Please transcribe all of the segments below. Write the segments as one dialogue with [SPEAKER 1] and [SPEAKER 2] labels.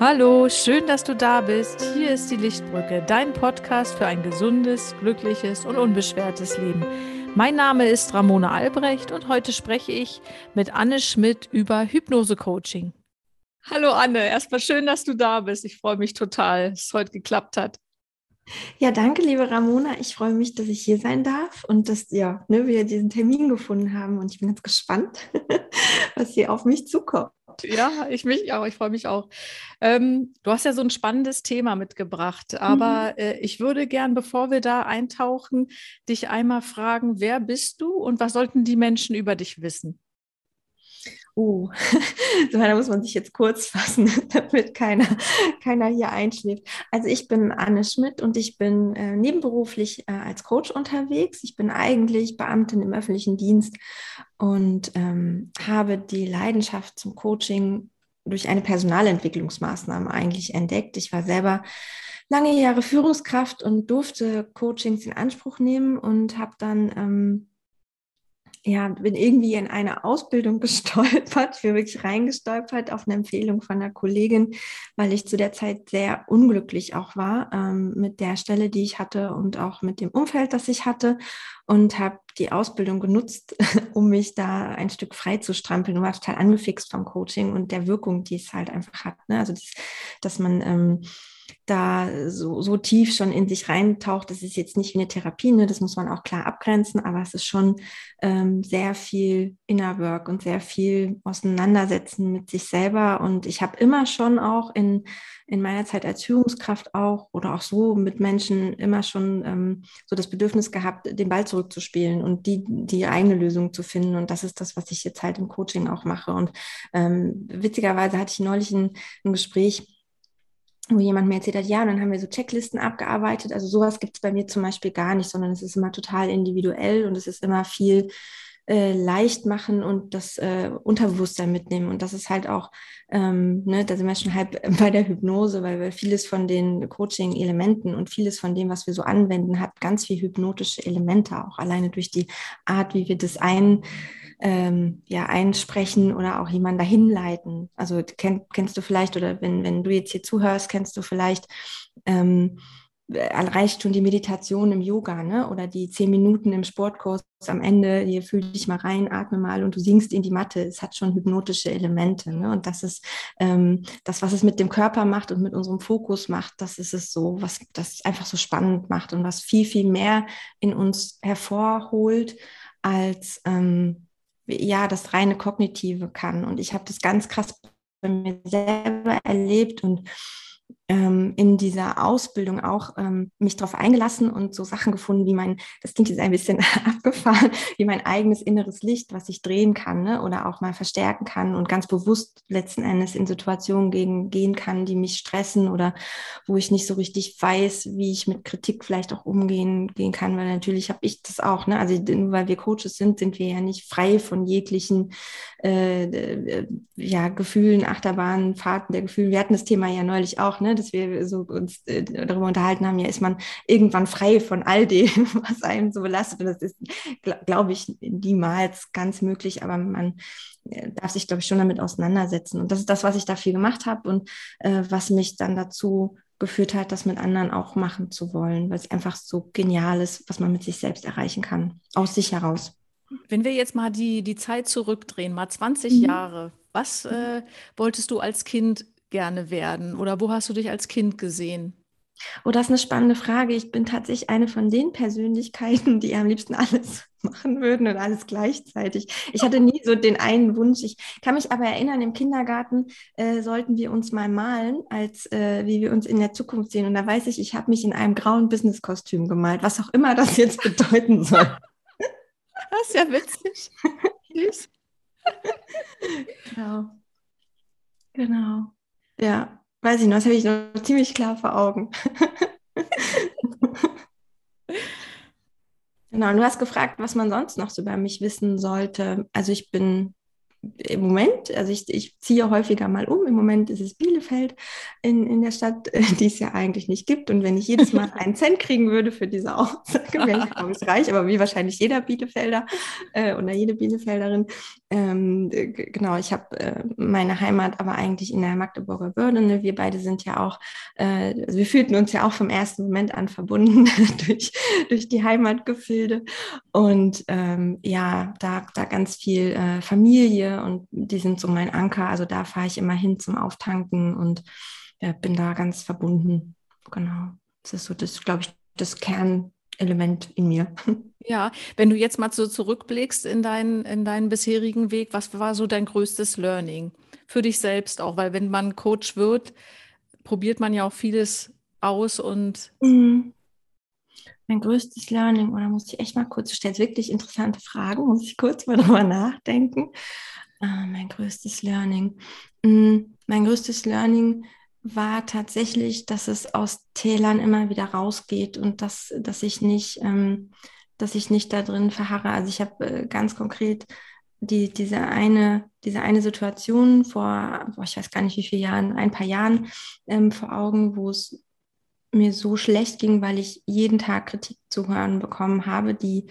[SPEAKER 1] Hallo, schön, dass du da bist. Hier ist die Lichtbrücke, dein Podcast für ein gesundes, glückliches und unbeschwertes Leben. Mein Name ist Ramona Albrecht und heute spreche ich mit Anne Schmidt über Hypnose-Coaching. Hallo Anne, erstmal schön, dass du da bist. Ich freue mich total, dass es heute geklappt hat.
[SPEAKER 2] Ja, danke, liebe Ramona. Ich freue mich, dass ich hier sein darf und dass ja, ne, wir diesen Termin gefunden haben. Und ich bin ganz gespannt, was hier auf mich zukommt.
[SPEAKER 1] Ja, ich mich auch. Ich freue mich auch. Ähm, du hast ja so ein spannendes Thema mitgebracht, aber mhm. äh, ich würde gern, bevor wir da eintauchen, dich einmal fragen, wer bist du und was sollten die Menschen über dich wissen?
[SPEAKER 2] Oh, so, da muss man sich jetzt kurz fassen, damit keiner, keiner hier einschläft. Also ich bin Anne Schmidt und ich bin äh, nebenberuflich äh, als Coach unterwegs. Ich bin eigentlich Beamtin im öffentlichen Dienst und ähm, habe die Leidenschaft zum Coaching durch eine Personalentwicklungsmaßnahme eigentlich entdeckt. Ich war selber lange Jahre Führungskraft und durfte Coachings in Anspruch nehmen und habe dann ähm, ja, bin irgendwie in eine Ausbildung gestolpert, bin wirklich reingestolpert auf eine Empfehlung von einer Kollegin, weil ich zu der Zeit sehr unglücklich auch war ähm, mit der Stelle, die ich hatte und auch mit dem Umfeld, das ich hatte und habe die Ausbildung genutzt, um mich da ein Stück frei zu strampeln und war total angefixt vom Coaching und der Wirkung, die es halt einfach hat. Ne? Also, das, dass man ähm, da so, so tief schon in sich reintaucht. Das ist jetzt nicht wie eine Therapie, ne? das muss man auch klar abgrenzen, aber es ist schon ähm, sehr viel Inner Work und sehr viel Auseinandersetzen mit sich selber. Und ich habe immer schon auch in, in meiner Zeit als Führungskraft auch oder auch so mit Menschen immer schon ähm, so das Bedürfnis gehabt, den Ball zurückzuspielen und die, die eigene Lösung zu finden. Und das ist das, was ich jetzt halt im Coaching auch mache. Und ähm, witzigerweise hatte ich neulich ein, ein Gespräch, wo jemand mir erzählt hat, ja, und dann haben wir so Checklisten abgearbeitet. Also sowas gibt es bei mir zum Beispiel gar nicht, sondern es ist immer total individuell und es ist immer viel äh, leicht machen und das äh, Unterbewusstsein mitnehmen. Und das ist halt auch, ähm, ne, da sind wir schon halb bei der Hypnose, weil, weil vieles von den Coaching-Elementen und vieles von dem, was wir so anwenden, hat ganz viel hypnotische Elemente, auch alleine durch die Art, wie wir das ein ähm, ja, einsprechen oder auch jemanden dahin leiten. Also kenn, kennst du vielleicht, oder wenn, wenn du jetzt hier zuhörst, kennst du vielleicht, ähm, reicht schon die Meditation im Yoga, ne? Oder die zehn Minuten im Sportkurs am Ende, hier fühl dich mal rein, atme mal und du singst in die Matte. Es hat schon hypnotische Elemente, ne? Und das ist ähm, das, was es mit dem Körper macht und mit unserem Fokus macht, das ist es so, was das einfach so spannend macht und was viel, viel mehr in uns hervorholt als ähm, ja das reine Kognitive kann. Und ich habe das ganz krass bei mir selber erlebt und ähm, in dieser Ausbildung auch ähm, mich darauf eingelassen und so Sachen gefunden, wie mein, das klingt jetzt ein bisschen abgefahren, wie mein eigenes inneres Licht, was ich drehen kann ne? oder auch mal verstärken kann und ganz bewusst letzten Endes in Situationen gegen, gehen kann, die mich stressen oder wo ich nicht so richtig weiß, wie ich mit Kritik vielleicht auch umgehen gehen kann, weil natürlich habe ich das auch. Ne? Also nur weil wir Coaches sind, sind wir ja nicht frei von jeglichen äh, äh ja, Gefühlen, Achterbahnen, Fahrten der Gefühle. Wir hatten das Thema ja neulich auch, ne? dass wir so uns äh, darüber unterhalten haben, ja, ist man irgendwann frei von all dem, was einem so belastet. Und das ist, glaube ich, niemals ganz möglich, aber man äh, darf sich, glaube ich, schon damit auseinandersetzen. Und das ist das, was ich dafür gemacht habe und äh, was mich dann dazu geführt hat, das mit anderen auch machen zu wollen, weil es einfach so genial ist, was man mit sich selbst erreichen kann, aus sich heraus.
[SPEAKER 1] Wenn wir jetzt mal die, die Zeit zurückdrehen, mal 20 mhm. Jahre, was äh, wolltest du als Kind gerne werden? Oder wo hast du dich als Kind gesehen?
[SPEAKER 2] Oh, das ist eine spannende Frage. Ich bin tatsächlich eine von den Persönlichkeiten, die am liebsten alles machen würden und alles gleichzeitig. Ich hatte nie so den einen Wunsch. Ich kann mich aber erinnern, im Kindergarten äh, sollten wir uns mal malen, als äh, wie wir uns in der Zukunft sehen. Und da weiß ich, ich habe mich in einem grauen Businesskostüm gemalt, was auch immer das jetzt bedeuten soll.
[SPEAKER 1] Das ist ja witzig.
[SPEAKER 2] genau. Genau. Ja, weiß ich noch, das habe ich noch ziemlich klar vor Augen. genau, und du hast gefragt, was man sonst noch so über mich wissen sollte. Also ich bin im Moment, also ich, ich ziehe häufiger mal um. Im Moment ist es Bielefeld in, in der Stadt, die es ja eigentlich nicht gibt. Und wenn ich jedes Mal einen Cent kriegen würde für diese Aussage, wäre ich, glaube ich, reich. Aber wie wahrscheinlich jeder Bielefelder äh, oder jede Bielefelderin. Ähm, genau, ich habe äh, meine Heimat aber eigentlich in der Magdeburger Börde. Ne? Wir beide sind ja auch, äh, also wir fühlten uns ja auch vom ersten Moment an verbunden durch, durch die Heimatgefilde. Und ähm, ja, da, da ganz viel äh, Familie und die sind so mein Anker. Also da fahre ich immer hin zum Auftanken und äh, bin da ganz verbunden. Genau. Das ist so das, glaube ich, das Kernelement in mir.
[SPEAKER 1] Ja, wenn du jetzt mal so zurückblickst in deinen, in deinen bisherigen Weg, was war so dein größtes Learning für dich selbst auch? Weil wenn man Coach wird, probiert man ja auch vieles aus und mhm
[SPEAKER 2] mein größtes Learning, oder muss ich echt mal kurz, du stellst wirklich interessante Fragen, muss ich kurz mal drüber nachdenken. Ah, mein größtes Learning. Mm, mein größtes Learning war tatsächlich, dass es aus Tälern immer wieder rausgeht und dass, dass ich nicht, ähm, dass ich nicht da drin verharre. Also ich habe äh, ganz konkret die, diese eine, diese eine Situation vor, boah, ich weiß gar nicht wie viele Jahren, ein paar Jahren ähm, vor Augen, wo es mir so schlecht ging, weil ich jeden Tag Kritik zu hören bekommen habe, die,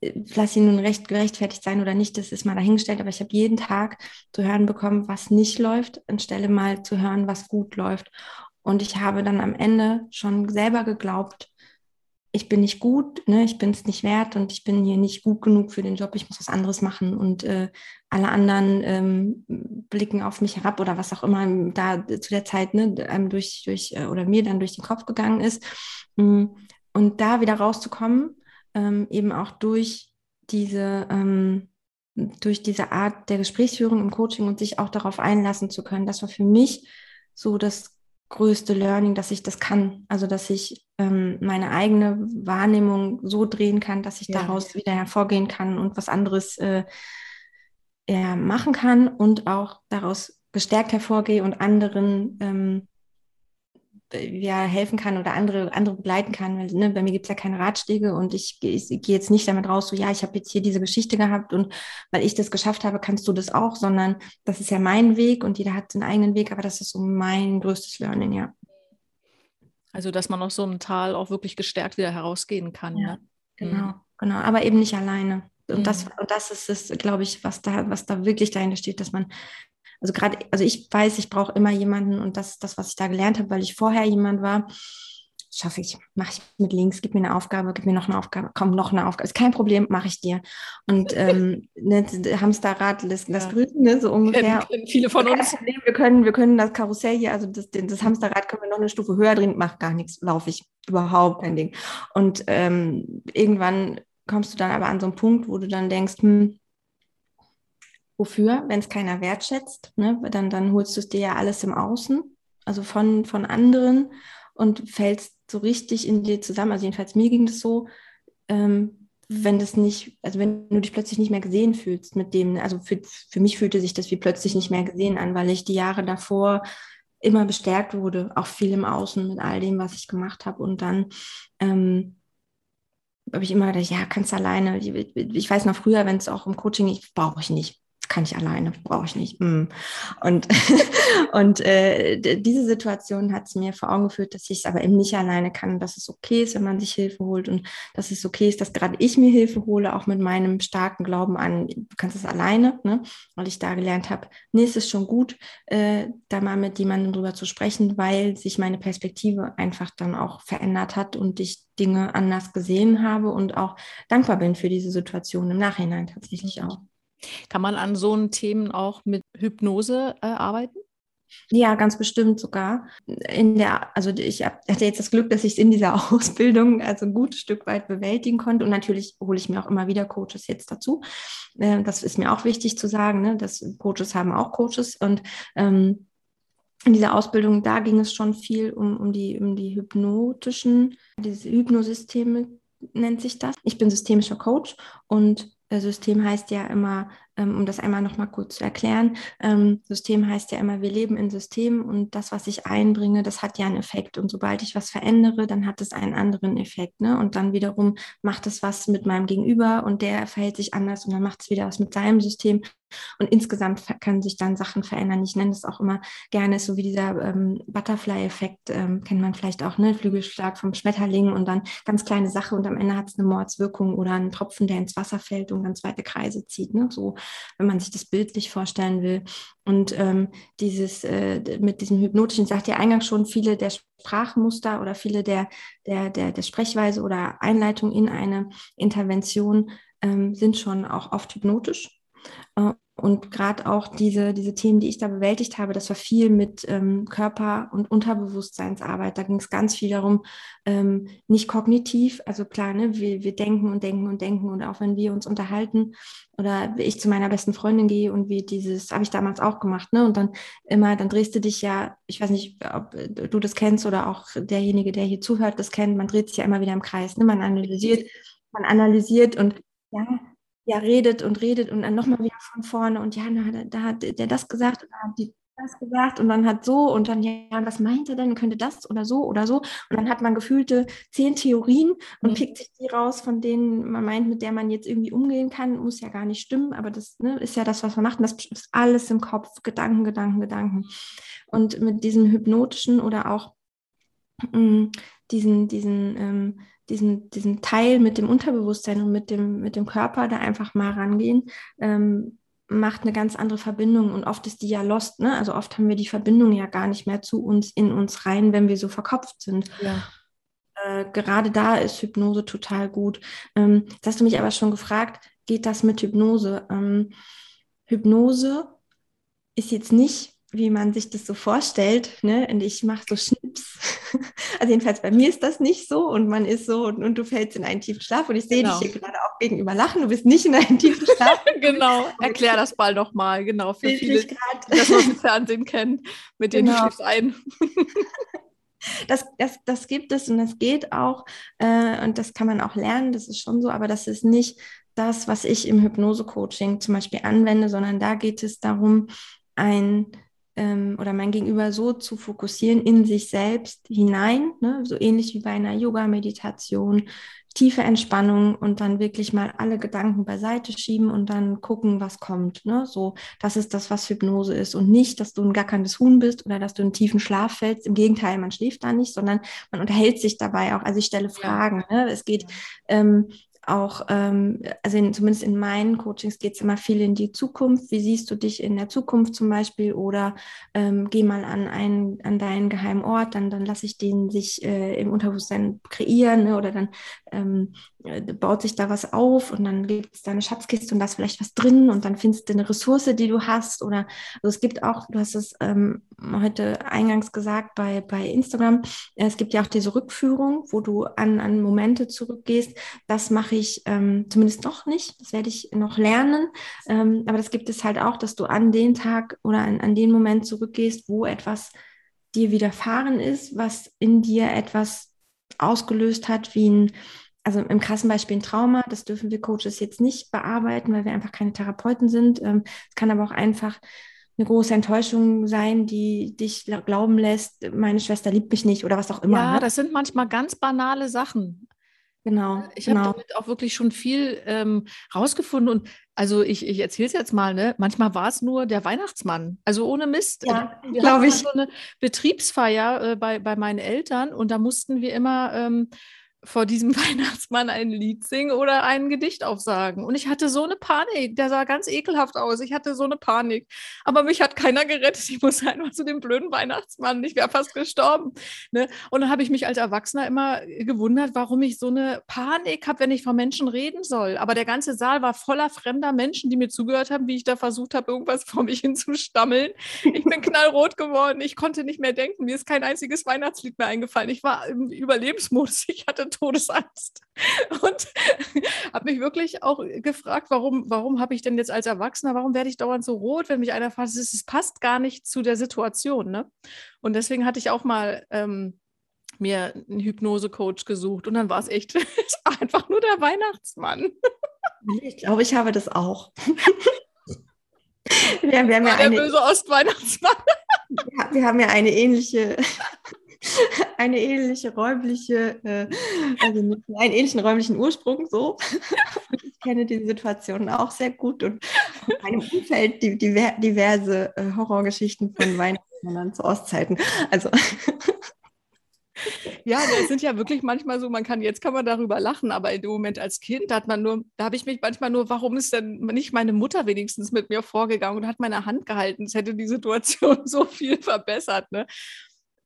[SPEAKER 2] äh, lass sie nun recht gerechtfertigt sein oder nicht, das ist mal dahingestellt, aber ich habe jeden Tag zu hören bekommen, was nicht läuft, anstelle mal zu hören, was gut läuft. Und ich habe dann am Ende schon selber geglaubt, ich bin nicht gut, ne, ich bin es nicht wert und ich bin hier nicht gut genug für den Job, ich muss was anderes machen und äh, alle anderen ähm, blicken auf mich herab oder was auch immer da zu der Zeit ne, durch, durch äh, oder mir dann durch den Kopf gegangen ist. Mm, und da wieder rauszukommen, ähm, eben auch durch diese, ähm, durch diese Art der Gesprächsführung im Coaching und sich auch darauf einlassen zu können, das war für mich so das größte Learning, dass ich das kann. Also, dass ich ähm, meine eigene Wahrnehmung so drehen kann, dass ich ja. daraus wieder hervorgehen kann und was anderes äh, ja, machen kann und auch daraus gestärkt hervorgehe und anderen ähm, ja, helfen kann oder andere, andere begleiten kann. Weil, ne, bei mir gibt es ja keine Ratschläge und ich, ich, ich gehe jetzt nicht damit raus, so ja, ich habe jetzt hier diese Geschichte gehabt und weil ich das geschafft habe, kannst du das auch, sondern das ist ja mein Weg und jeder hat seinen eigenen Weg, aber das ist so mein größtes Learning, ja.
[SPEAKER 1] Also, dass man aus so einem Tal auch wirklich gestärkt wieder herausgehen kann. Ja, ne?
[SPEAKER 2] Genau, mhm. genau, aber eben nicht alleine. Und mhm. das, und das ist es, glaube ich, was da, was da wirklich dahinter steht, dass man also gerade, also ich weiß, ich brauche immer jemanden und das das, was ich da gelernt habe, weil ich vorher jemand war, schaffe ich, mache ich mit links, gib mir eine Aufgabe, gib mir noch eine Aufgabe, komm, noch eine Aufgabe, ist kein Problem, mache ich dir. Und ähm, ne, Hamsterrad lässt, lässt ja. grüßen, ne, so ungefähr.
[SPEAKER 1] Kennen, kennen viele von uns.
[SPEAKER 2] Problem, wir können, wir können das Karussell hier, also das, das Hamsterrad können wir noch eine Stufe höher drehen, macht gar nichts, laufe ich, überhaupt kein Ding. Und ähm, irgendwann kommst du dann aber an so einen Punkt, wo du dann denkst, hm, Wofür? Wenn es keiner wertschätzt, ne? dann, dann holst du es dir ja alles im Außen, also von, von anderen und fällst so richtig in dir zusammen. Also jedenfalls mir ging das so, ähm, wenn das nicht, also wenn du dich plötzlich nicht mehr gesehen fühlst mit dem, also für, für mich fühlte sich das wie plötzlich nicht mehr gesehen an, weil ich die Jahre davor immer bestärkt wurde, auch viel im Außen mit all dem, was ich gemacht habe. Und dann ähm, habe ich immer gedacht, ja, kannst alleine. Ich, ich weiß noch früher, wenn es auch im Coaching, ich brauche ich nicht kann ich alleine, brauche ich nicht. Hm. Und, und äh, diese Situation hat es mir vor Augen geführt, dass ich es aber eben nicht alleine kann, dass es okay ist, wenn man sich Hilfe holt und dass es okay ist, dass gerade ich mir Hilfe hole, auch mit meinem starken Glauben an, du kannst es alleine, ne? weil ich da gelernt habe, nee, es ist schon gut, äh, da mal mit jemandem drüber zu sprechen, weil sich meine Perspektive einfach dann auch verändert hat und ich Dinge anders gesehen habe und auch dankbar bin für diese Situation im Nachhinein tatsächlich auch.
[SPEAKER 1] Kann man an so Themen auch mit Hypnose äh, arbeiten?
[SPEAKER 2] Ja, ganz bestimmt sogar. In der, also ich hatte jetzt das Glück, dass ich es in dieser Ausbildung also ein gutes Stück weit bewältigen konnte. Und natürlich hole ich mir auch immer wieder Coaches jetzt dazu. Äh, das ist mir auch wichtig zu sagen, ne? dass Coaches haben auch Coaches. Und ähm, in dieser Ausbildung, da ging es schon viel um, um, die, um die hypnotischen, diese Hypnosysteme nennt sich das. Ich bin systemischer Coach und System heißt ja immer, um das einmal nochmal kurz zu erklären, ähm, System heißt ja immer, wir leben in Systemen und das, was ich einbringe, das hat ja einen Effekt. Und sobald ich was verändere, dann hat es einen anderen Effekt. Ne? Und dann wiederum macht es was mit meinem Gegenüber und der verhält sich anders und dann macht es wieder was mit seinem System. Und insgesamt können sich dann Sachen verändern. Ich nenne es auch immer gerne, so wie dieser ähm, Butterfly-Effekt, ähm, kennt man vielleicht auch, ne? Flügelschlag vom Schmetterling und dann ganz kleine Sache und am Ende hat es eine Mordswirkung oder einen Tropfen, der ins Wasser fällt und ganz weite Kreise zieht. Ne? So, wenn man sich das bildlich vorstellen will. Und ähm, dieses äh, mit diesem hypnotischen, sagt ja eingangs schon, viele der Sprachmuster oder viele der, der, der, der Sprechweise oder Einleitung in eine Intervention ähm, sind schon auch oft hypnotisch. Äh, und gerade auch diese, diese Themen, die ich da bewältigt habe, das war viel mit ähm, Körper- und Unterbewusstseinsarbeit. Da ging es ganz viel darum, ähm, nicht kognitiv, also klar, ne, wir, wir denken und denken und denken und auch wenn wir uns unterhalten oder ich zu meiner besten Freundin gehe und wie dieses, habe ich damals auch gemacht, ne? Und dann immer, dann drehst du dich ja, ich weiß nicht, ob du das kennst oder auch derjenige, der hier zuhört, das kennt, man dreht sich ja immer wieder im Kreis, ne? Man analysiert, man analysiert und ja, ja, redet und redet und dann nochmal wieder von vorne und ja, da, da hat der das gesagt und da hat die das gesagt und dann hat so und dann, ja, was meint er denn? Könnte das oder so oder so? Und dann hat man gefühlte zehn Theorien und mhm. pickt sich die raus, von denen man meint, mit der man jetzt irgendwie umgehen kann. Muss ja gar nicht stimmen, aber das ne, ist ja das, was man macht. Und das ist alles im Kopf, Gedanken, Gedanken, Gedanken. Und mit diesem hypnotischen oder auch mh, mm, diesen, diesen ähm, diesen, diesen Teil mit dem Unterbewusstsein und mit dem, mit dem Körper da einfach mal rangehen, ähm, macht eine ganz andere Verbindung und oft ist die ja lost, ne? Also oft haben wir die Verbindung ja gar nicht mehr zu uns, in uns rein, wenn wir so verkopft sind. Ja. Äh, gerade da ist Hypnose total gut. Ähm, jetzt hast du mich aber schon gefragt, geht das mit Hypnose? Ähm, Hypnose ist jetzt nicht wie man sich das so vorstellt. Ne? Und ich mache so Schnips. Also jedenfalls bei mir ist das nicht so und man ist so und, und du fällst in einen tiefen Schlaf und ich sehe genau. dich hier gerade auch gegenüber lachen. Du bist nicht in einen tiefen Schlaf.
[SPEAKER 1] genau, erklär das bald nochmal, genau, für viele, die das aus dem Fernsehen kennen, mit denen genau. du ein.
[SPEAKER 2] Das, das, das gibt es und das geht auch äh, und das kann man auch lernen, das ist schon so, aber das ist nicht das, was ich im Hypnose-Coaching zum Beispiel anwende, sondern da geht es darum, ein ähm, oder mein Gegenüber so zu fokussieren in sich selbst hinein, ne? so ähnlich wie bei einer Yoga-Meditation, tiefe Entspannung und dann wirklich mal alle Gedanken beiseite schieben und dann gucken, was kommt. Ne? So, das ist das, was Hypnose ist und nicht, dass du ein gackerndes Huhn bist oder dass du in tiefen Schlaf fällst. Im Gegenteil, man schläft da nicht, sondern man unterhält sich dabei auch. Also ich stelle Fragen. Ne? Es geht ähm, auch, ähm, also in, zumindest in meinen Coachings geht es immer viel in die Zukunft. Wie siehst du dich in der Zukunft zum Beispiel? Oder ähm, geh mal an, einen, an deinen geheimen Ort, dann, dann lasse ich den sich äh, im Unterbewusstsein kreieren ne? oder dann ähm, äh, baut sich da was auf und dann gibt es da eine Schatzkiste und da ist vielleicht was drin und dann findest du eine Ressource, die du hast. Oder also es gibt auch, du hast es ähm, heute eingangs gesagt bei, bei Instagram, äh, es gibt ja auch diese Rückführung, wo du an, an Momente zurückgehst. Das mache ich ähm, zumindest noch nicht, das werde ich noch lernen. Ähm, aber das gibt es halt auch, dass du an den Tag oder an, an den Moment zurückgehst, wo etwas dir widerfahren ist, was in dir etwas ausgelöst hat, wie ein also im krassen Beispiel ein Trauma, das dürfen wir Coaches jetzt nicht bearbeiten, weil wir einfach keine Therapeuten sind. Ähm, es kann aber auch einfach eine große Enttäuschung sein, die dich glauben lässt, meine Schwester liebt mich nicht oder was auch immer.
[SPEAKER 1] Ja, ne? das sind manchmal ganz banale Sachen. Genau. Äh, ich genau. habe damit auch wirklich schon viel ähm, rausgefunden und also ich, ich erzähle es jetzt mal, ne? Manchmal war es nur der Weihnachtsmann. Also ohne Mist.
[SPEAKER 2] Ja, glaube ich.
[SPEAKER 1] so eine Betriebsfeier äh, bei, bei meinen Eltern und da mussten wir immer ähm, vor diesem Weihnachtsmann ein Lied singen oder ein Gedicht aufsagen. Und ich hatte so eine Panik. Der sah ganz ekelhaft aus. Ich hatte so eine Panik. Aber mich hat keiner gerettet. Ich musste einfach zu dem blöden Weihnachtsmann. Ich wäre fast gestorben. Ne? Und dann habe ich mich als Erwachsener immer gewundert, warum ich so eine Panik habe, wenn ich von Menschen reden soll. Aber der ganze Saal war voller fremder Menschen, die mir zugehört haben, wie ich da versucht habe, irgendwas vor mich hinzustammeln. Ich bin knallrot geworden. Ich konnte nicht mehr denken. Mir ist kein einziges Weihnachtslied mehr eingefallen. Ich war im Überlebensmodus. Ich hatte Todesangst. Und habe mich wirklich auch gefragt, warum, warum habe ich denn jetzt als Erwachsener, warum werde ich dauernd so rot, wenn mich einer fasst? Es passt gar nicht zu der Situation. Ne? Und deswegen hatte ich auch mal ähm, mir einen Hypnose-Coach gesucht und dann war es echt, einfach nur der Weihnachtsmann.
[SPEAKER 2] Ich glaube, ich habe das auch. wir,
[SPEAKER 1] wir haben ja der eine, böse Ostweihnachtsmann.
[SPEAKER 2] Ja, wir haben ja eine ähnliche eine ähnliche räumliche, äh, also einen ähnlichen räumlichen Ursprung so. ich kenne die Situation auch sehr gut und in meinem Umfeld die, die, diverse äh, Horrorgeschichten von Weihnachten zu Ostzeiten. Also
[SPEAKER 1] ja, das sind ja wirklich manchmal so, man kann, jetzt kann man darüber lachen, aber in dem Moment als Kind hat man nur, da habe ich mich manchmal nur, warum ist denn nicht meine Mutter wenigstens mit mir vorgegangen und hat meine Hand gehalten? Es hätte die Situation so viel verbessert, ne?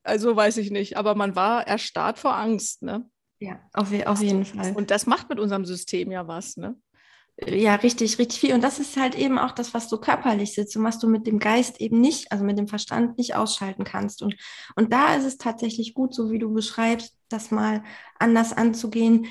[SPEAKER 1] Also weiß ich nicht, aber man war erstarrt vor Angst, ne?
[SPEAKER 2] Ja, auf, auf jeden Fall.
[SPEAKER 1] Und das macht mit unserem System ja was, ne?
[SPEAKER 2] Ja, richtig, richtig viel. Und das ist halt eben auch das, was du körperlich sitzt und was du mit dem Geist eben nicht, also mit dem Verstand nicht ausschalten kannst. Und, und da ist es tatsächlich gut, so wie du beschreibst, das mal anders anzugehen.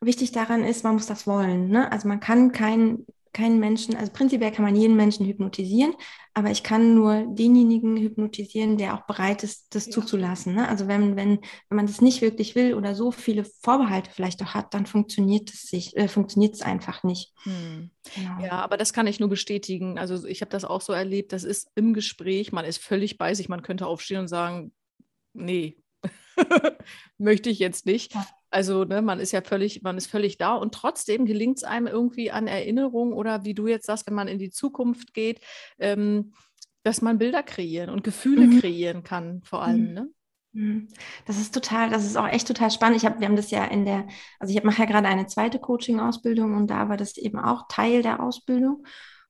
[SPEAKER 2] Wichtig daran ist, man muss das wollen. Ne? Also man kann kein keinen Menschen, also prinzipiell kann man jeden Menschen hypnotisieren, aber ich kann nur denjenigen hypnotisieren, der auch bereit ist, das ja. zuzulassen. Ne? Also wenn, wenn, wenn man das nicht wirklich will oder so viele Vorbehalte vielleicht auch hat, dann funktioniert es sich, äh, funktioniert es einfach nicht. Hm.
[SPEAKER 1] Genau. Ja, aber das kann ich nur bestätigen. Also ich habe das auch so erlebt, das ist im Gespräch, man ist völlig bei sich, man könnte aufstehen und sagen, nee, möchte ich jetzt nicht. Ja. Also ne, man ist ja völlig, man ist völlig da und trotzdem gelingt es einem irgendwie an Erinnerungen oder wie du jetzt sagst, wenn man in die Zukunft geht, ähm, dass man Bilder kreieren und Gefühle mhm. kreieren kann, vor allem. Mhm. Ne?
[SPEAKER 2] Mhm. Das ist total, das ist auch echt total spannend. Ich habe, wir haben das ja in der, also ich mache ja gerade eine zweite Coaching-Ausbildung und da war das eben auch Teil der Ausbildung.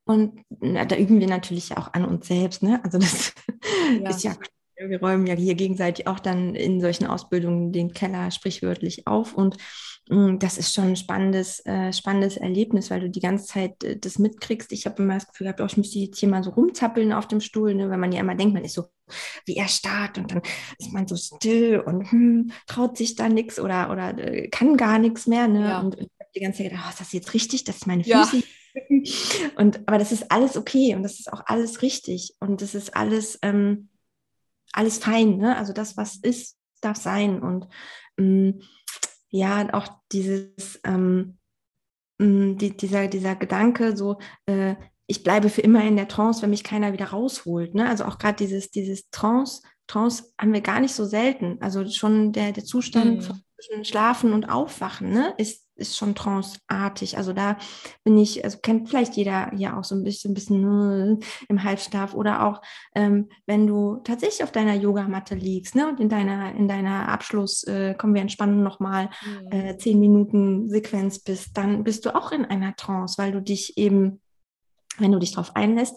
[SPEAKER 2] Und na, da üben wir natürlich auch an uns selbst, ne? Also das ja. ist ja wir räumen ja hier gegenseitig auch dann in solchen Ausbildungen den Keller sprichwörtlich auf und mm, das ist schon ein spannendes, äh, spannendes Erlebnis, weil du die ganze Zeit äh, das mitkriegst. Ich habe immer das Gefühl gehabt, oh, ich müsste jetzt hier mal so rumzappeln auf dem Stuhl, ne, weil man ja immer denkt, man ist so wie erstarrt und dann ist man so still und hm, traut sich da nichts oder, oder äh, kann gar nichts mehr. Ne? Ja. Und, und ich habe die ganze Zeit gedacht, oh, ist das jetzt richtig? Das ist meine Füße. Ja. Und aber das ist alles okay und das ist auch alles richtig und das ist alles ähm, alles fein. Ne? Also das, was ist, darf sein. Und ähm, ja, auch dieses, ähm, mm, die, dieser, dieser Gedanke, so, äh, ich bleibe für immer in der Trance, wenn mich keiner wieder rausholt. Ne? Also auch gerade dieses, dieses Trance, Trance haben wir gar nicht so selten. Also schon der, der Zustand mhm. zwischen Schlafen und Aufwachen ne, ist ist schon tranceartig. Also da bin ich, also kennt vielleicht jeder hier auch so ein bisschen, ein bisschen äh, im Halbschlaf oder auch ähm, wenn du tatsächlich auf deiner Yogamatte liegst ne, und in deiner, in deiner Abschluss, äh, kommen wir entspannen nochmal, mhm. äh, zehn Minuten Sequenz bist, dann bist du auch in einer Trance, weil du dich eben, wenn du dich darauf einlässt,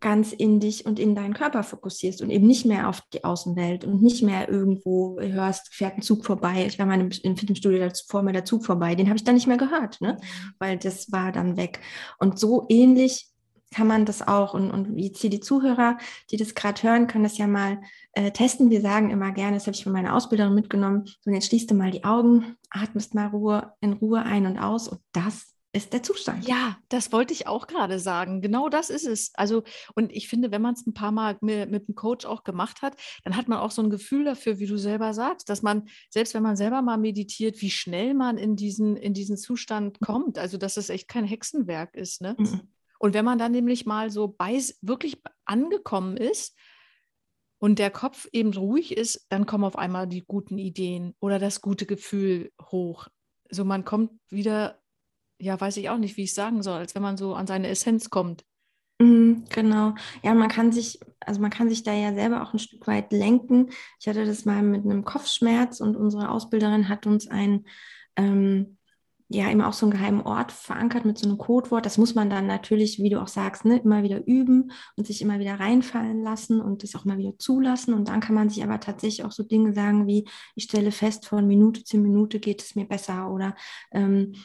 [SPEAKER 2] ganz in dich und in deinen Körper fokussierst und eben nicht mehr auf die Außenwelt und nicht mehr irgendwo hörst, fährt ein Zug vorbei. Ich war mal im, Fitnessstudio vor mir der Zug vorbei, den habe ich dann nicht mehr gehört, ne? Mhm. weil das war dann weg. Und so ähnlich kann man das auch und, und jetzt hier die Zuhörer, die das gerade hören, können das ja mal äh, testen. Wir sagen immer gerne, das habe ich von meiner Ausbilderin mitgenommen, so jetzt schließt du mal die Augen, atmest mal Ruhe in Ruhe ein und aus und das ist der Zustand.
[SPEAKER 1] Ja, das wollte ich auch gerade sagen. Genau das ist es. Also, und ich finde, wenn man es ein paar Mal mit, mit dem Coach auch gemacht hat, dann hat man auch so ein Gefühl dafür, wie du selber sagst, dass man, selbst wenn man selber mal meditiert, wie schnell man in diesen, in diesen Zustand kommt. Also, dass es echt kein Hexenwerk ist. Ne? Mhm. Und wenn man dann nämlich mal so bei, wirklich angekommen ist, und der Kopf eben ruhig ist, dann kommen auf einmal die guten Ideen oder das gute Gefühl hoch. So man kommt wieder ja, weiß ich auch nicht, wie ich sagen soll, als wenn man so an seine Essenz kommt.
[SPEAKER 2] Mhm, genau. Ja, man kann sich, also man kann sich da ja selber auch ein Stück weit lenken. Ich hatte das mal mit einem Kopfschmerz und unsere Ausbilderin hat uns ein ähm, ja immer auch so einen geheimen Ort verankert mit so einem Codewort. Das muss man dann natürlich, wie du auch sagst, ne, immer wieder üben und sich immer wieder reinfallen lassen und das auch mal wieder zulassen. Und dann kann man sich aber tatsächlich auch so Dinge sagen wie, ich stelle fest, von Minute zu Minute geht es mir besser oder ähm, äh,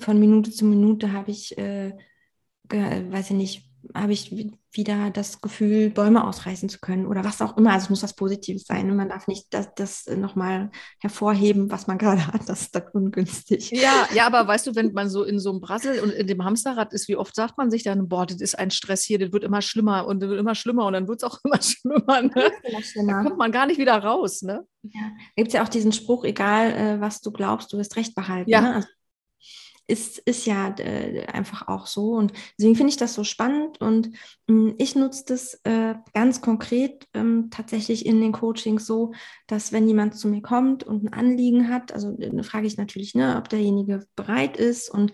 [SPEAKER 2] von Minute zu Minute habe ich, äh, weiß ich nicht, habe ich wieder das Gefühl, Bäume ausreißen zu können oder was auch immer. Also es muss was Positives sein. Und man darf nicht das, das nochmal hervorheben, was man gerade hat. Das ist dann ungünstig.
[SPEAKER 1] Ja, ja, aber weißt du, wenn man so in so einem Brassel und in dem Hamsterrad ist, wie oft sagt man sich dann, boah, das ist ein Stress hier, das wird immer schlimmer und das wird immer schlimmer und dann wird es auch immer schlimmer. Ne? Immer schlimmer. Da kommt man gar nicht wieder raus. Ne?
[SPEAKER 2] Ja. Da gibt es ja auch diesen Spruch, egal äh, was du glaubst, du wirst recht behalten. Ja. Ne? Also ist, ist ja äh, einfach auch so. Und deswegen finde ich das so spannend und mh, hm, ich nutze das äh, ganz konkret ähm, tatsächlich in den Coachings so, dass wenn jemand zu mir kommt und ein Anliegen hat, also äh, frage ich natürlich, ne, ob derjenige bereit ist und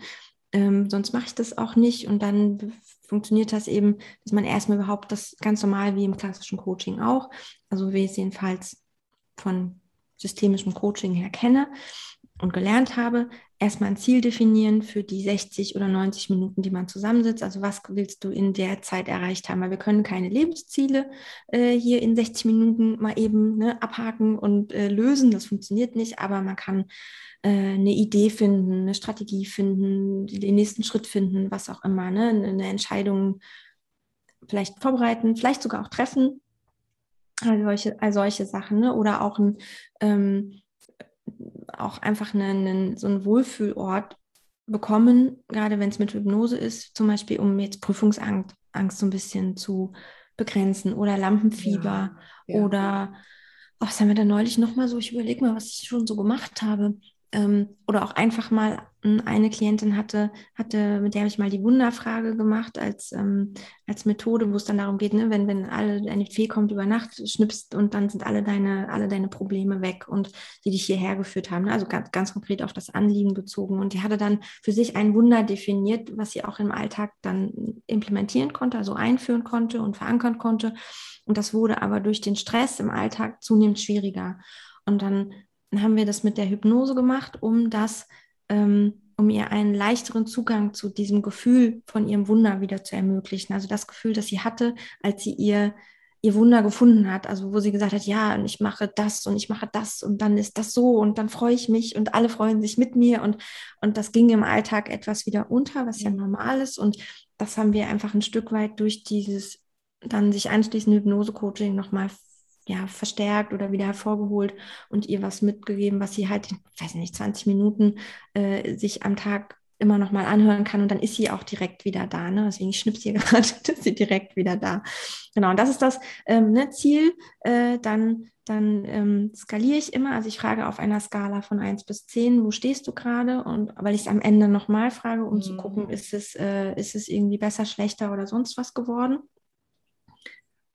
[SPEAKER 2] Ähm, sonst mache ich das auch nicht. Und dann funktioniert das eben, dass man erstmal überhaupt das ganz normal wie im klassischen Coaching auch, also wie es jedenfalls von systemischem Coaching her kenne und gelernt habe, erstmal ein Ziel definieren für die 60 oder 90 Minuten, die man zusammensitzt. Also was willst du in der Zeit erreicht haben? Weil wir können keine Lebensziele äh, hier in 60 Minuten mal eben ne, abhaken und äh, lösen. Das funktioniert nicht, aber man kann äh, eine Idee finden, eine Strategie finden, den nächsten Schritt finden, was auch immer, ne? eine Entscheidung vielleicht vorbereiten, vielleicht sogar auch treffen. All solche, all solche Sachen. Ne? Oder auch ein ähm, auch einfach einen, so einen Wohlfühlort bekommen, gerade wenn es mit Hypnose ist, zum Beispiel um jetzt Prüfungsangst Angst so ein bisschen zu begrenzen oder Lampenfieber ja, ja. oder, was haben wir da neulich nochmal so, ich überlege mal, was ich schon so gemacht habe. Ähm, oder auch einfach mal eine Klientin hatte, hatte, mit der habe ich mal die Wunderfrage gemacht als, ähm, als Methode, wo es dann darum geht, ne, wenn, wenn alle eine Fee kommt über Nacht, schnippst und dann sind alle deine, alle deine Probleme weg und die dich hierher geführt haben. Ne? Also ganz, ganz konkret auf das Anliegen bezogen. Und die hatte dann für sich ein Wunder definiert, was sie auch im Alltag dann implementieren konnte, also einführen konnte und verankern konnte. Und das wurde aber durch den Stress im Alltag zunehmend schwieriger. Und dann haben wir das mit der Hypnose gemacht, um das, ähm, um ihr einen leichteren Zugang zu diesem Gefühl von ihrem Wunder wieder zu ermöglichen. Also das Gefühl, das sie hatte, als sie ihr ihr Wunder gefunden hat, also wo sie gesagt hat, ja, ich mache das und ich mache das und dann ist das so und dann freue ich mich und alle freuen sich mit mir und, und das ging im Alltag etwas wieder unter, was ja mhm. normal ist und das haben wir einfach ein Stück weit durch dieses dann sich anschließende Hypnose-Coaching nochmal ja, verstärkt oder wieder hervorgeholt und ihr was mitgegeben, was sie halt, weiß nicht, 20 Minuten äh, sich am Tag immer noch mal anhören kann und dann ist sie auch direkt wieder da. Ne? Deswegen ich schnips hier gerade, ist sie direkt wieder da. Genau, und das ist das ähm, ne, Ziel. Äh, dann dann ähm, skaliere ich immer. Also ich frage auf einer Skala von 1 bis 10, wo stehst du gerade? Und weil ich es am Ende nochmal frage, um mhm. zu gucken, ist es, äh, ist es irgendwie besser, schlechter oder sonst was geworden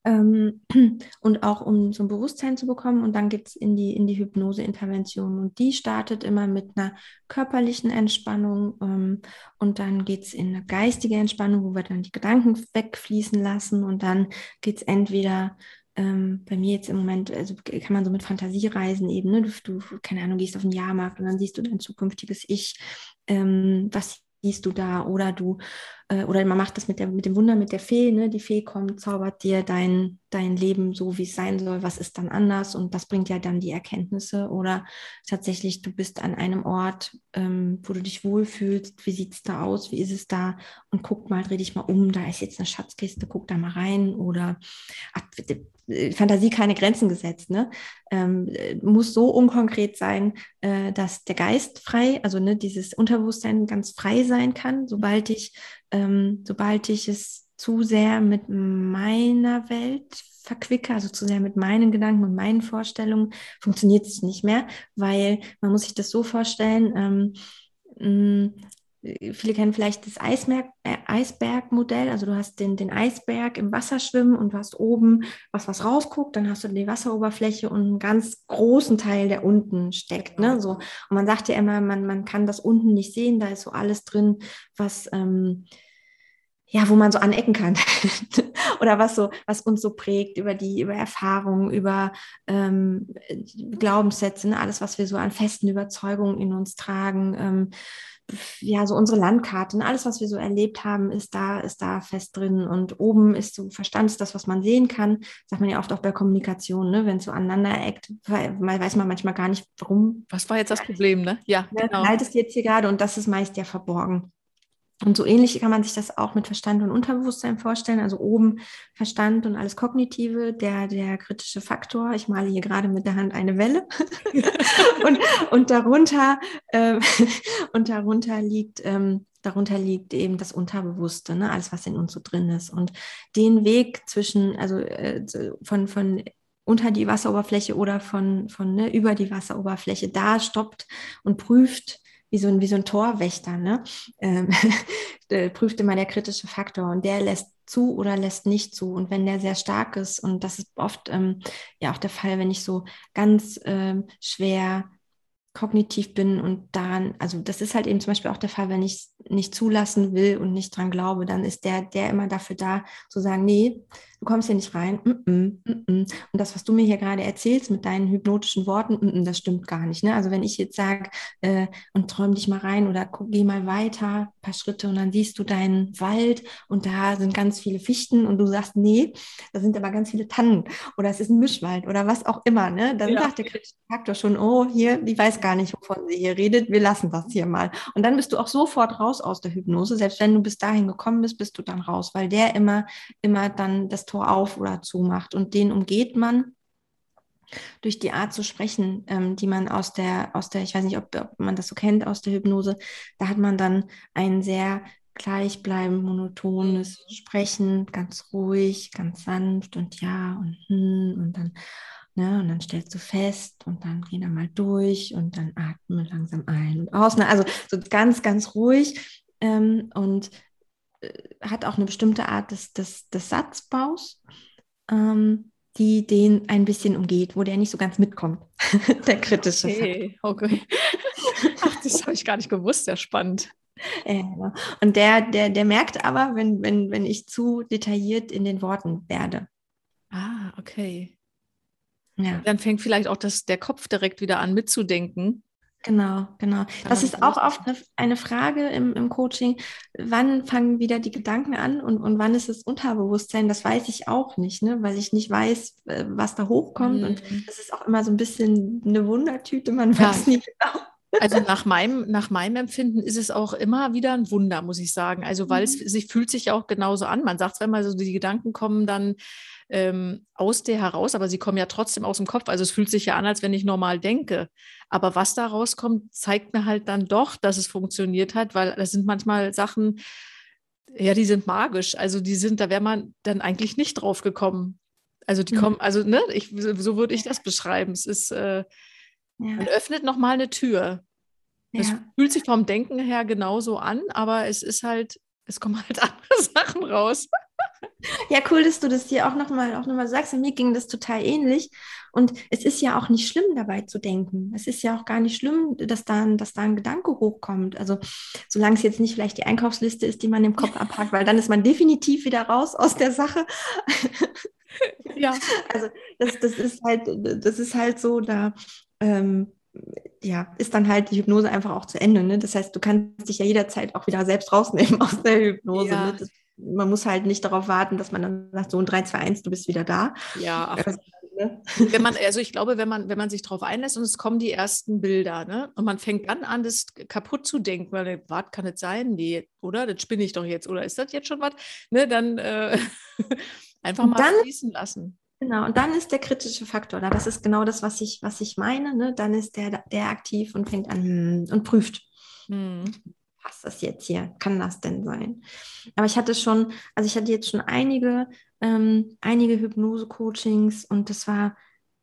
[SPEAKER 2] ähm, und auch um so ein Bewusstsein zu bekommen. Und dann geht es in die, in die Hypnose-Intervention. Und die startet immer mit einer körperlichen Entspannung ähm, und dann geht es in eine geistige Entspannung, wo wir dann die Gedanken wegfließen lassen. Und dann geht es entweder ähm, bei mir jetzt im Moment, also kann man so mit Fantasiereisen eben, ne? du, du, keine Ahnung, gehst auf den Jahrmarkt und dann siehst du dein zukünftiges Ich, ähm, was siehst du da oder du äh, oder man macht das mit, der, mit dem Wunder mit der Fee, ne? die Fee kommt, zaubert dir dein, dein Leben so, wie es sein soll, was ist dann anders? Und das bringt ja dann die Erkenntnisse. Oder tatsächlich, du bist an einem Ort, ähm, wo du dich wohlfühlst, wie sieht es da aus, wie ist es da? Und guck mal, dreh dich mal um, da ist jetzt eine Schatzkiste, guck da mal rein. Oder ach, Fantasie keine Grenzen gesetzt, ne? Ähm, muss so unkonkret sein, äh, dass der Geist frei, also ne, dieses Unterbewusstsein ganz frei sein kann, sobald ich ähm, sobald ich es zu sehr mit meiner Welt verquicke, also zu sehr mit meinen Gedanken und meinen Vorstellungen, funktioniert es nicht mehr, weil man muss sich das so vorstellen, ähm, viele kennen vielleicht das Eisberg, äh, Eisbergmodell. Also du hast den, den Eisberg im Wasser schwimmen und du hast oben was, was rausguckt, dann hast du die Wasseroberfläche und einen ganz großen Teil, der unten steckt. Ne? So. Und man sagt ja immer, man, man kann das unten nicht sehen, da ist so alles drin, was ähm, ja, wo man so anecken kann oder was so, was uns so prägt über die, über Erfahrungen, über ähm, Glaubenssätze, ne? alles, was wir so an festen Überzeugungen in uns tragen. Ähm, ja, so unsere Landkarte, alles, was wir so erlebt haben, ist da, ist da fest drin. Und oben ist so Verstand, ist das, was man sehen kann. Sagt man ja oft auch bei Kommunikation, ne? wenn es so aneinander eckt, weil, weiß man manchmal gar nicht, warum.
[SPEAKER 1] Was war jetzt das Problem, ne? Ja,
[SPEAKER 2] ne? genau. Leidest jetzt hier gerade und das ist meist ja verborgen. Und so ähnlich kann man sich das auch mit Verstand und Unterbewusstsein vorstellen. Also oben Verstand und alles Kognitive, der, der kritische Faktor. Ich male hier gerade mit der Hand eine Welle. und, und darunter, äh, und darunter liegt, ähm, darunter liegt eben das Unterbewusste, ne? alles, was in uns so drin ist. Und den Weg zwischen, also äh, von, von unter die Wasseroberfläche oder von, von ne, über die Wasseroberfläche, da stoppt und prüft wie so ein, wie so ein Torwächter, ne? Ähm, prüft immer der kritische Faktor und der lässt zu oder lässt nicht zu. Und wenn der sehr stark ist, und das ist oft ähm, ja auch der Fall, wenn ich so ganz ähm, schwer kognitiv bin und daran, also das ist halt eben zum Beispiel auch der Fall, wenn ich nicht zulassen will und nicht dran glaube, dann ist der, der immer dafür da, zu sagen, nee, du kommst hier nicht rein. Mm -mm, mm und das, was du mir hier gerade erzählst mit deinen hypnotischen Worten, das stimmt gar nicht. Ne? Also wenn ich jetzt sage, äh, und träum dich mal rein oder guck, geh mal weiter, ein paar Schritte und dann siehst du deinen Wald und da sind ganz viele Fichten und du sagst, nee, da sind aber ganz viele Tannen oder es ist ein Mischwald oder was auch immer. Ne? Dann ja. sagt der kritische Faktor schon, oh, hier, die weiß gar nicht, wovon sie hier redet, wir lassen das hier mal. Und dann bist du auch sofort raus aus der Hypnose. Selbst wenn du bis dahin gekommen bist, bist du dann raus, weil der immer, immer dann das Tor auf oder zu macht. Und den umgeht man durch die Art zu sprechen, ähm, die man aus der, aus der, ich weiß nicht, ob, ob, man das so kennt aus der Hypnose, da hat man dann ein sehr gleichbleibend, monotones Sprechen, ganz ruhig, ganz sanft und ja und hm und dann, ne, und dann stellst du fest und dann geh da mal durch und dann atme langsam ein und aus. Ne, also so ganz, ganz ruhig ähm, und hat auch eine bestimmte Art des, des, des Satzbaus, ähm, die den ein bisschen umgeht, wo der nicht so ganz mitkommt, der kritische
[SPEAKER 1] okay, okay. Ach, das habe ich gar nicht gewusst, sehr spannend.
[SPEAKER 2] Ja, genau. und der, der, der merkt aber, wenn, wenn, wenn ich zu detailliert in den Worten werde.
[SPEAKER 1] Ah, okay. Ja. Dann fängt vielleicht auch das, der Kopf direkt wieder an mitzudenken.
[SPEAKER 2] Genau, genau. Das ist auch oft eine Frage im, im Coaching, wann fangen wieder die Gedanken an und, und wann ist das Unterbewusstsein? Das weiß ich auch nicht, ne? weil ich nicht weiß, äh, was da hochkommt. Mhm. Und das ist auch immer so ein bisschen eine Wundertüte, man ja. weiß nicht genau.
[SPEAKER 1] Also nach meinem, nach meinem Empfinden ist es auch immer wieder ein Wunder, muss ich sagen. Also weil es mhm. sich fühlt sich auch genauso an. Man sagt, wenn mal so die Gedanken kommen, dann ähm, aus dir heraus, aber sie kommen ja trotzdem aus dem Kopf. Also es fühlt sich ja an, als wenn ich normal denke. Aber was da rauskommt, zeigt mir halt dann doch, dass es funktioniert hat, weil das sind manchmal Sachen, ja, die sind magisch. Also die sind, da wäre man dann eigentlich nicht drauf gekommen. Also die mhm. kommen, also ne, ich, so würde ich das beschreiben. Es ist, äh, ja. man öffnet nochmal eine Tür. Es ja. fühlt sich vom Denken her genauso an, aber es ist halt, es kommen halt andere Sachen raus.
[SPEAKER 2] Ja, cool, dass du das hier auch nochmal noch mal sagst. Und mir ging das total ähnlich. Und es ist ja auch nicht schlimm, dabei zu denken. Es ist ja auch gar nicht schlimm, dass da, ein, dass da ein Gedanke hochkommt. Also, solange es jetzt nicht vielleicht die Einkaufsliste ist, die man im Kopf abhakt, weil dann ist man definitiv wieder raus aus der Sache. Ja. Also, das, das, ist, halt, das ist halt so, da. Ähm, ja, ist dann halt die Hypnose einfach auch zu Ende. Ne? Das heißt, du kannst dich ja jederzeit auch wieder selbst rausnehmen aus der Hypnose. Ja. Ne? Das man muss halt nicht darauf warten, dass man dann sagt, so ein 3, 2, 1, du bist wieder da.
[SPEAKER 1] Ja, ach, also, ne? wenn man, also ich glaube, wenn man, wenn man sich darauf einlässt und es kommen die ersten Bilder, ne? Und man fängt dann an, das kaputt zu denken, weil, was kann es sein? Nee, oder? Das spinne ich doch jetzt, oder ist das jetzt schon was? Ne, dann äh, einfach mal dann, fließen lassen.
[SPEAKER 2] Genau, und dann ist der kritische Faktor da. Das ist genau das, was ich, was ich meine. Ne? Dann ist der, der aktiv und fängt an hm, und prüft. Hm passt das jetzt hier? Kann das denn sein? Aber ich hatte schon, also ich hatte jetzt schon einige, ähm, einige Hypnose-Coachings und das war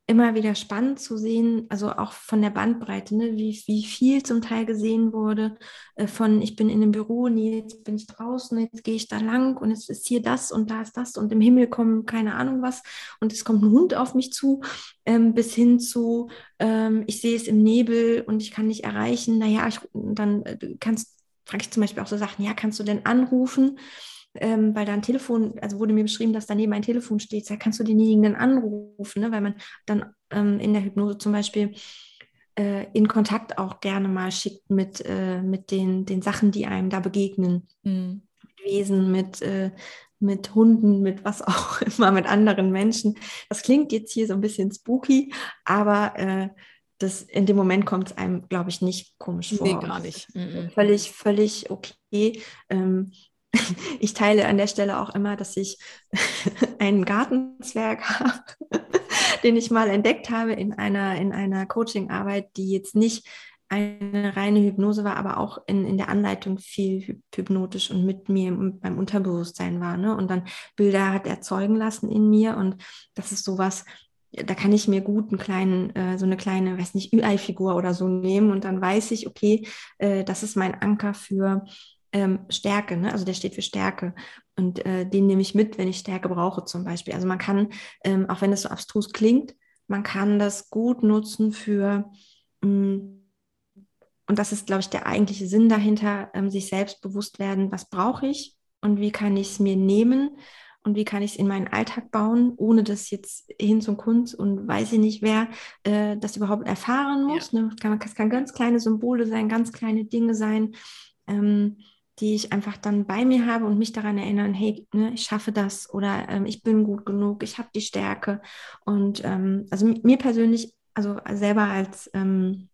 [SPEAKER 2] immer wieder spannend zu sehen, also auch von der Bandbreite, ne, wie, wie viel zum Teil gesehen wurde, äh, von ich bin in einem Büro, nee, jetzt bin ich draußen, jetzt gehe ich da lang und es ist hier das und da ist das und im Himmel kommen keine Ahnung was und es kommt ein Hund auf mich zu, ähm, bis hin zu, ähm, ich sehe es im Nebel und ich kann nicht erreichen, naja, ich, dann äh, kannst frage ich zum Beispiel auch so Sachen, ja, kannst du denn anrufen? Ähm, weil da ein Telefon, also wurde mir beschrieben, dass daneben ein Telefon steht, da kannst du denjenigen dann anrufen, ne? weil man dann ähm, in der Hypnose zum Beispiel äh, in Kontakt auch gerne mal schickt mit, äh, mit den, den Sachen, die einem da begegnen. Mhm. Mit Wesen, mit, äh, mit Hunden, mit was auch immer, mit anderen Menschen. Das klingt jetzt hier so ein bisschen spooky, aber äh, das in dem Moment kommt es einem, glaube ich, nicht komisch vor.
[SPEAKER 1] Nee, gar nicht.
[SPEAKER 2] Mhm. Völlig, völlig okay. Ähm, ich teile an der Stelle auch immer, dass ich einen Gartenzwerg habe, den ich mal entdeckt habe in einer, in einer Coachingarbeit, die jetzt nicht eine reine Hypnose war, aber auch in, in der Anleitung viel hypnotisch und mit mir beim Unterbewusstsein war. Ne? Und dann Bilder hat erzeugen lassen in mir. Und das ist sowas, da kann ich mir gut einen kleinen, äh, so eine kleine, weiß nicht, Ü-Ei-Figur oder so nehmen und dann weiß ich, okay, äh, das ist mein Anker für ähm, Stärke, ne? also der steht für Stärke und äh, den nehme ich mit, wenn ich Stärke brauche zum Beispiel. Also man kann, ähm, auch wenn es so abstrus klingt, man kann das gut nutzen für mh, mm, und das ist, glaube ich, der eigentliche Sinn dahinter, ähm, sich selbst bewusst werden, was brauche ich und wie kann ich es mir nehmen und wie kann ich es in meinen Alltag bauen, ohne dass jetzt hin zum Kunst und weiß ich nicht wer äh, das überhaupt erfahren muss. Ja. Ne? Das, kann, das kann ganz kleine Symbole sein, ganz kleine Dinge sein, ähm, die ich einfach dann bei mir habe und mich daran erinnern, hey, ne, ich schaffe das oder ähm, ich bin gut genug, ich habe die Stärke. Und ähm, also mir persönlich, also selber als ähm,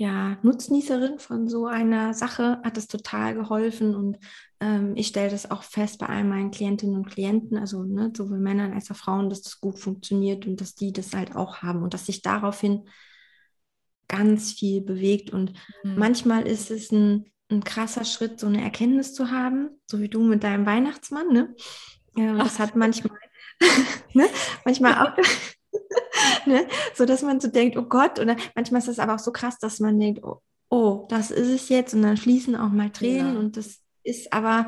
[SPEAKER 2] ja, Nutznießerin von so einer Sache hat es total geholfen und ähm, ich stelle das auch fest bei all meinen Klientinnen und Klienten, also ne, sowohl Männern als auch Frauen, dass das gut funktioniert und dass die das halt auch haben und dass sich daraufhin ganz viel bewegt und mhm. manchmal ist es ein, ein krasser Schritt, so eine Erkenntnis zu haben, so wie du mit deinem Weihnachtsmann, ne? Ja, das hat manchmal, ne? manchmal auch ne? So dass man so denkt, oh Gott, oder manchmal ist es aber auch so krass, dass man denkt, oh, oh, das ist es jetzt und dann fließen auch mal Tränen ja. und das ist aber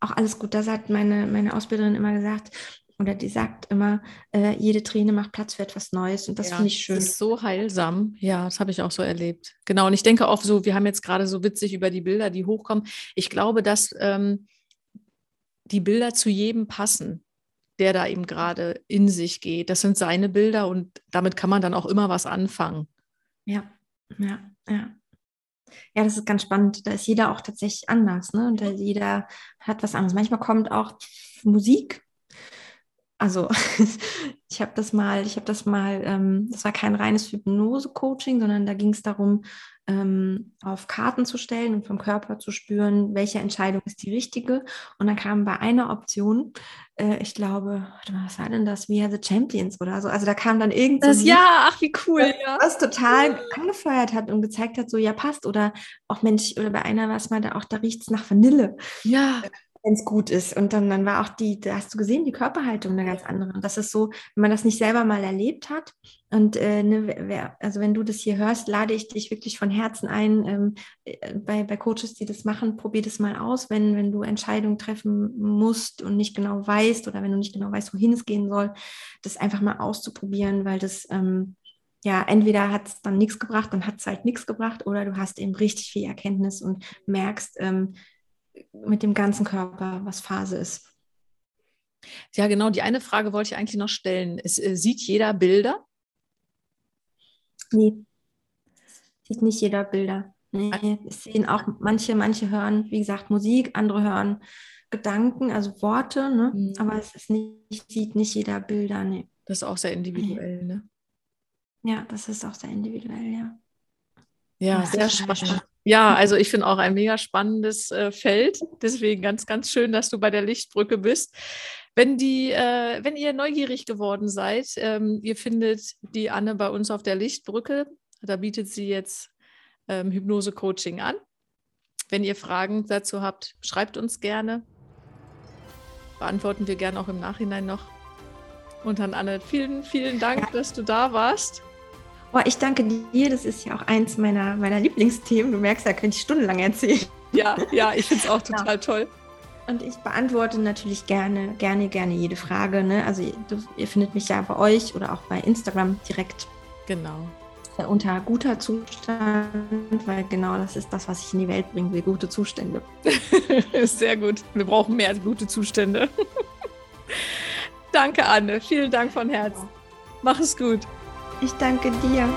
[SPEAKER 2] auch alles gut. Das hat meine, meine Ausbilderin immer gesagt, oder die sagt immer, äh, jede Träne macht Platz für etwas Neues und das ja, finde ich schön. Das
[SPEAKER 1] ist so heilsam. Ja, das habe ich auch so erlebt. Genau. Und ich denke auch so, wir haben jetzt gerade so witzig über die Bilder, die hochkommen. Ich glaube, dass ähm, die Bilder zu jedem passen der da eben gerade in sich geht. Das sind seine Bilder und damit kann man dann auch immer was anfangen.
[SPEAKER 2] Ja, ja, ja. Ja, das ist ganz spannend. Da ist jeder auch tatsächlich anders, ne? Und jeder hat was anderes. Manchmal kommt auch Musik. Also ich habe das mal, ich habe das mal, ähm, das war kein reines Hypnose-Coaching, sondern da ging es darum, ähm, auf Karten zu stellen und vom Körper zu spüren, welche Entscheidung ist die richtige. Und dann kam bei einer Option, äh, ich glaube, was war denn das? We are the Champions oder so. Also da kam dann irgendwas.
[SPEAKER 1] Das, ja, ach wie cool.
[SPEAKER 2] Ja. Was total angefeuert hat und gezeigt hat, so ja, passt. Oder auch Mensch, oder bei einer war es mal da auch, da riecht es nach Vanille.
[SPEAKER 1] Ja
[SPEAKER 2] wenn es gut ist. Und dann, dann war auch die, da hast du gesehen, die Körperhaltung eine ganz andere. Und das ist so, wenn man das nicht selber mal erlebt hat. Und äh, ne, wer, also wenn du das hier hörst, lade ich dich wirklich von Herzen ein, ähm, äh, bei, bei Coaches, die das machen, probier das mal aus, wenn, wenn du Entscheidungen treffen musst und nicht genau weißt oder wenn du nicht genau weißt, wohin es gehen soll, das einfach mal auszuprobieren, weil das ähm, ja, entweder hat es dann nichts gebracht, dann hat es halt nichts gebracht, oder du hast eben richtig viel Erkenntnis und merkst, ähm, mit dem ganzen Körper, was Phase ist.
[SPEAKER 1] Ja, genau. Die eine Frage wollte ich eigentlich noch stellen. Es, äh, sieht jeder Bilder?
[SPEAKER 2] Nee. Sieht nicht jeder Bilder. Nee, es sehen auch manche, manche hören, wie gesagt, Musik, andere hören Gedanken, also Worte, ne? Mhm. aber es ist nicht, sieht nicht jeder Bilder. Nee.
[SPEAKER 1] Das ist auch sehr individuell, nee. ne?
[SPEAKER 2] Ja, das ist auch sehr individuell, ja.
[SPEAKER 1] Ja, sehr spannend. Ja, also ich finde auch ein mega spannendes äh, Feld. Deswegen ganz, ganz schön, dass du bei der Lichtbrücke bist. Wenn, die, äh, wenn ihr neugierig geworden seid, ähm, ihr findet die Anne bei uns auf der Lichtbrücke. Da bietet sie jetzt ähm, Hypnose-Coaching an. Wenn ihr Fragen dazu habt, schreibt uns gerne. Beantworten wir gerne auch im Nachhinein noch. Und dann Anne, vielen, vielen Dank, dass du da warst.
[SPEAKER 2] Oh, ich danke dir. Das ist ja auch eins meiner, meiner Lieblingsthemen. Du merkst, da könnte ich stundenlang erzählen.
[SPEAKER 1] Ja, ja, ich finde es auch total ja. toll.
[SPEAKER 2] Und ich beantworte natürlich gerne, gerne, gerne jede Frage. Ne? Also du, ihr findet mich ja bei euch oder auch bei Instagram direkt.
[SPEAKER 1] Genau.
[SPEAKER 2] Unter guter Zustand, weil genau das ist das, was ich in die Welt bringen will, gute Zustände.
[SPEAKER 1] Sehr gut. Wir brauchen mehr als gute Zustände. Danke, Anne. Vielen Dank von Herzen. Mach es gut.
[SPEAKER 2] Ich danke dir.